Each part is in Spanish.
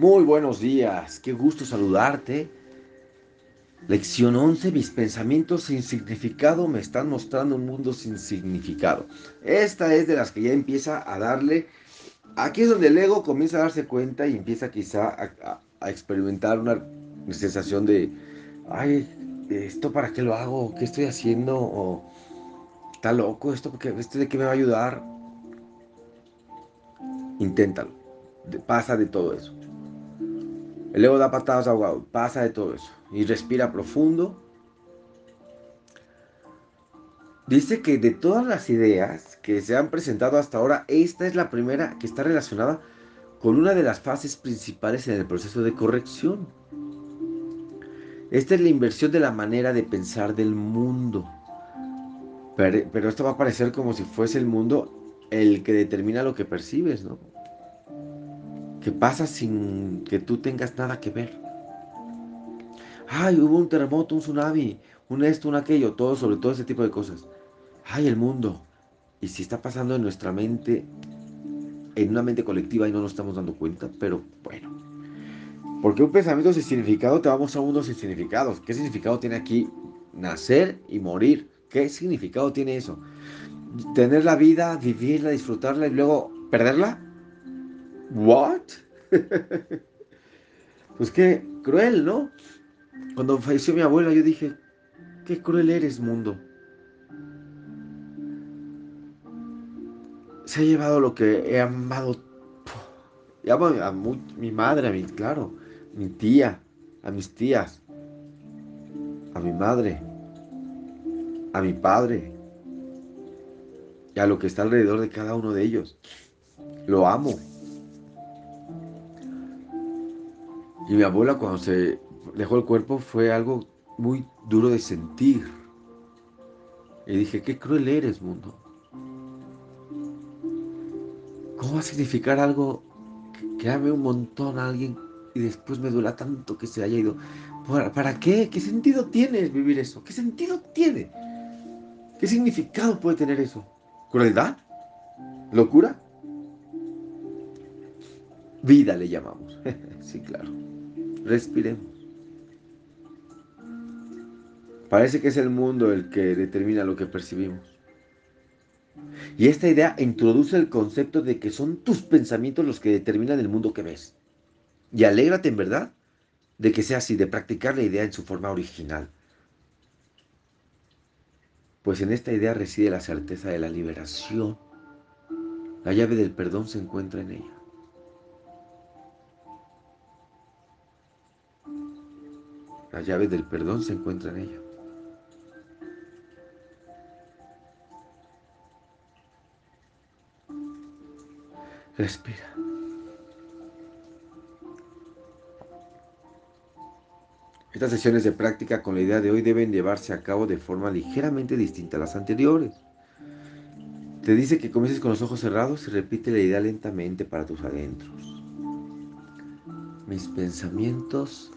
Muy buenos días, qué gusto saludarte. Lección 11, mis pensamientos sin significado me están mostrando un mundo sin significado. Esta es de las que ya empieza a darle, aquí es donde el ego comienza a darse cuenta y empieza quizá a, a experimentar una sensación de, ay, ¿esto para qué lo hago? ¿Qué estoy haciendo? ¿O está loco? ¿Esto, porque, ¿Esto de qué me va a ayudar? Inténtalo. Pasa de todo eso. El ego da patadas ahogado. Pasa de todo eso. Y respira profundo. Dice que de todas las ideas que se han presentado hasta ahora, esta es la primera que está relacionada con una de las fases principales en el proceso de corrección. Esta es la inversión de la manera de pensar del mundo. Pero, esto va a parecer como si fuese el mundo el que determina lo que percibes, ¿no? Que pasa sin que tú tengas nada que ver. Ay, hubo un terremoto, un tsunami, un esto, un aquello, todo sobre todo ese tipo de cosas. Ay, el mundo. Y si está pasando en nuestra mente, en una mente colectiva y no nos estamos dando cuenta, pero bueno. Porque un pensamiento sin significado te va a mostrar un mundo sin significado. ¿Qué significado tiene aquí nacer y morir? ¿Qué significado tiene eso? Tener la vida, vivirla, disfrutarla y luego perderla. ¿What? pues qué cruel, ¿no? Cuando falleció mi abuela yo dije, qué cruel eres, mundo. Se ha llevado lo que he amado. Amo a mi madre, a mi, claro mi tía, a mis tías, a mi madre, a mi padre y a lo que está alrededor de cada uno de ellos. Lo amo. Y mi abuela cuando se dejó el cuerpo fue algo muy duro de sentir. Y dije, qué cruel eres, mundo. ¿Cómo va a significar algo que ame un montón a alguien y después me duela tanto que se haya ido. ¿Para, qué? ¿Qué sentido tiene vivir eso? ¿Qué sentido tiene? ¿Qué significado puede tener eso? ¿Crueldad? ¿Locura? Vida le llamamos. sí, claro. Respiremos. Parece que es el mundo el que determina lo que percibimos. Y esta idea introduce el concepto de que son tus pensamientos los que determinan el mundo que ves. Y alégrate en verdad de que sea así, de practicar la idea en su forma original. Pues en esta idea reside la certeza de la liberación. La llave del perdón se encuentra en ella. La llave del perdón se encuentra en ella. Respira. Estas sesiones de práctica con la idea de hoy deben llevarse a cabo de forma ligeramente distinta a las anteriores. Te dice que comiences con los ojos cerrados y repite la idea lentamente para tus adentros. Mis pensamientos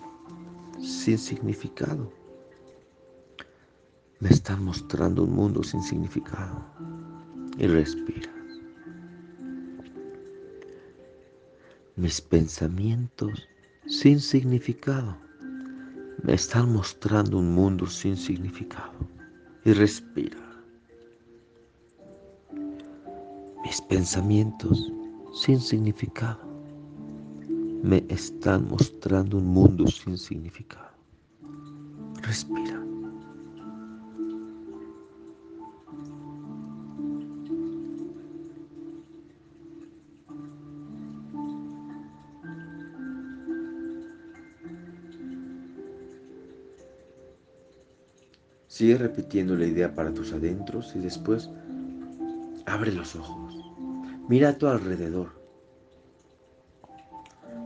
sin significado me están mostrando un mundo sin significado. Y respiras. Mis pensamientos sin significado me están mostrando un mundo sin significado. Y respira. Mis pensamientos sin significado me están mostrando un mundo sin significado. Respira. Sigue repitiendo la idea para tus adentros y después abre los ojos. Mira a tu alrededor.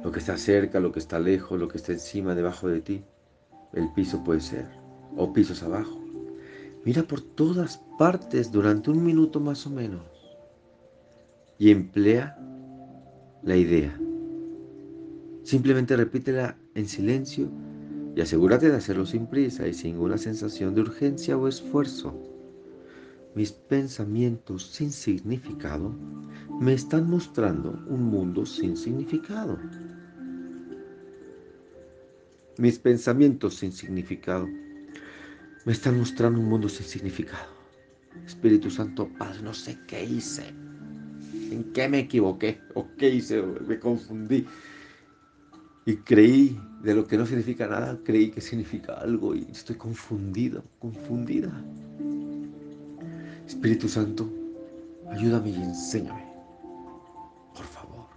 Lo que está cerca, lo que está lejos, lo que está encima, debajo de ti. El piso puede ser. O pisos abajo. Mira por todas partes durante un minuto más o menos. Y emplea la idea. Simplemente repítela en silencio y asegúrate de hacerlo sin prisa y sin una sensación de urgencia o esfuerzo. Mis pensamientos sin significado me están mostrando un mundo sin significado. Mis pensamientos sin significado me están mostrando un mundo sin significado. Espíritu Santo, Padre, no sé qué hice. ¿En qué me equivoqué? ¿O qué hice? Me confundí. Y creí de lo que no significa nada, creí que significa algo y estoy confundido, confundida. Espíritu Santo, ayúdame y enséñame, por favor.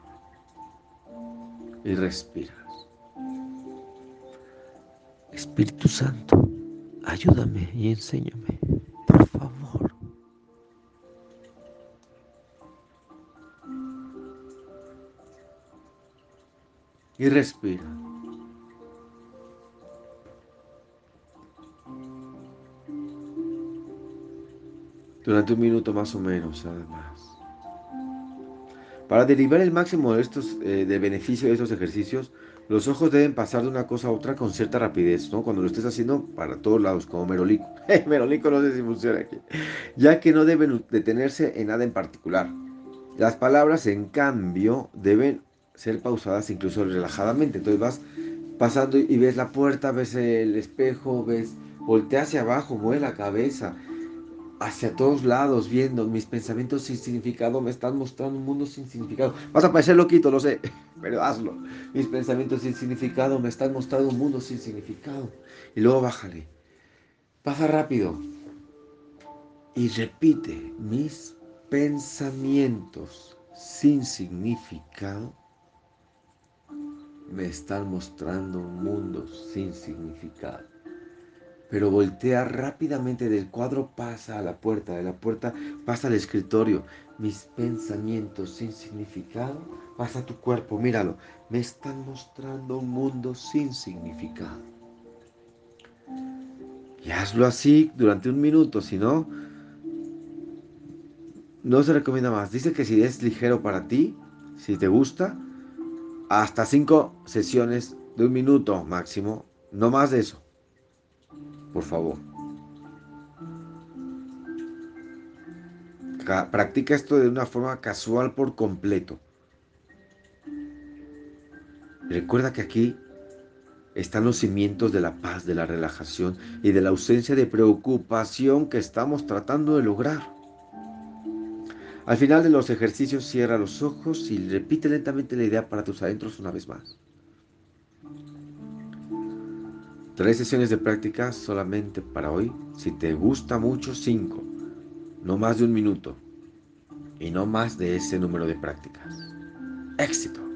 Y respiras. Espíritu Santo, ayúdame y enséñame, por favor. Y respira. durante un minuto más o menos, además. Para derivar el máximo de estos eh, beneficio de estos ejercicios, los ojos deben pasar de una cosa a otra con cierta rapidez, ¿no? Cuando lo estés haciendo para todos lados, como merolico. merolico no sé si funciona aquí. Ya que no deben detenerse en nada en particular. Las palabras, en cambio, deben ser pausadas incluso relajadamente. Entonces vas pasando y ves la puerta, ves el espejo, ves, voltea hacia abajo, mueve la cabeza, hacia todos lados, viendo mis pensamientos sin significado, me están mostrando un mundo sin significado. Vas a parecer loquito, lo sé, pero hazlo. Mis pensamientos sin significado me están mostrando un mundo sin significado. Y luego bájale. Pasa rápido. Y repite, mis pensamientos sin significado me están mostrando un mundo sin significado pero voltea rápidamente del cuadro, pasa a la puerta, de la puerta pasa al escritorio. Mis pensamientos sin significado, pasa a tu cuerpo, míralo, me están mostrando un mundo sin significado. Y hazlo así durante un minuto, si no, no se recomienda más. Dice que si es ligero para ti, si te gusta, hasta cinco sesiones de un minuto máximo, no más de eso por favor. Practica esto de una forma casual por completo. Recuerda que aquí están los cimientos de la paz, de la relajación y de la ausencia de preocupación que estamos tratando de lograr. Al final de los ejercicios cierra los ojos y repite lentamente la idea para tus adentros una vez más. Tres sesiones de práctica solamente para hoy. Si te gusta mucho, cinco. No más de un minuto. Y no más de ese número de prácticas. Éxito.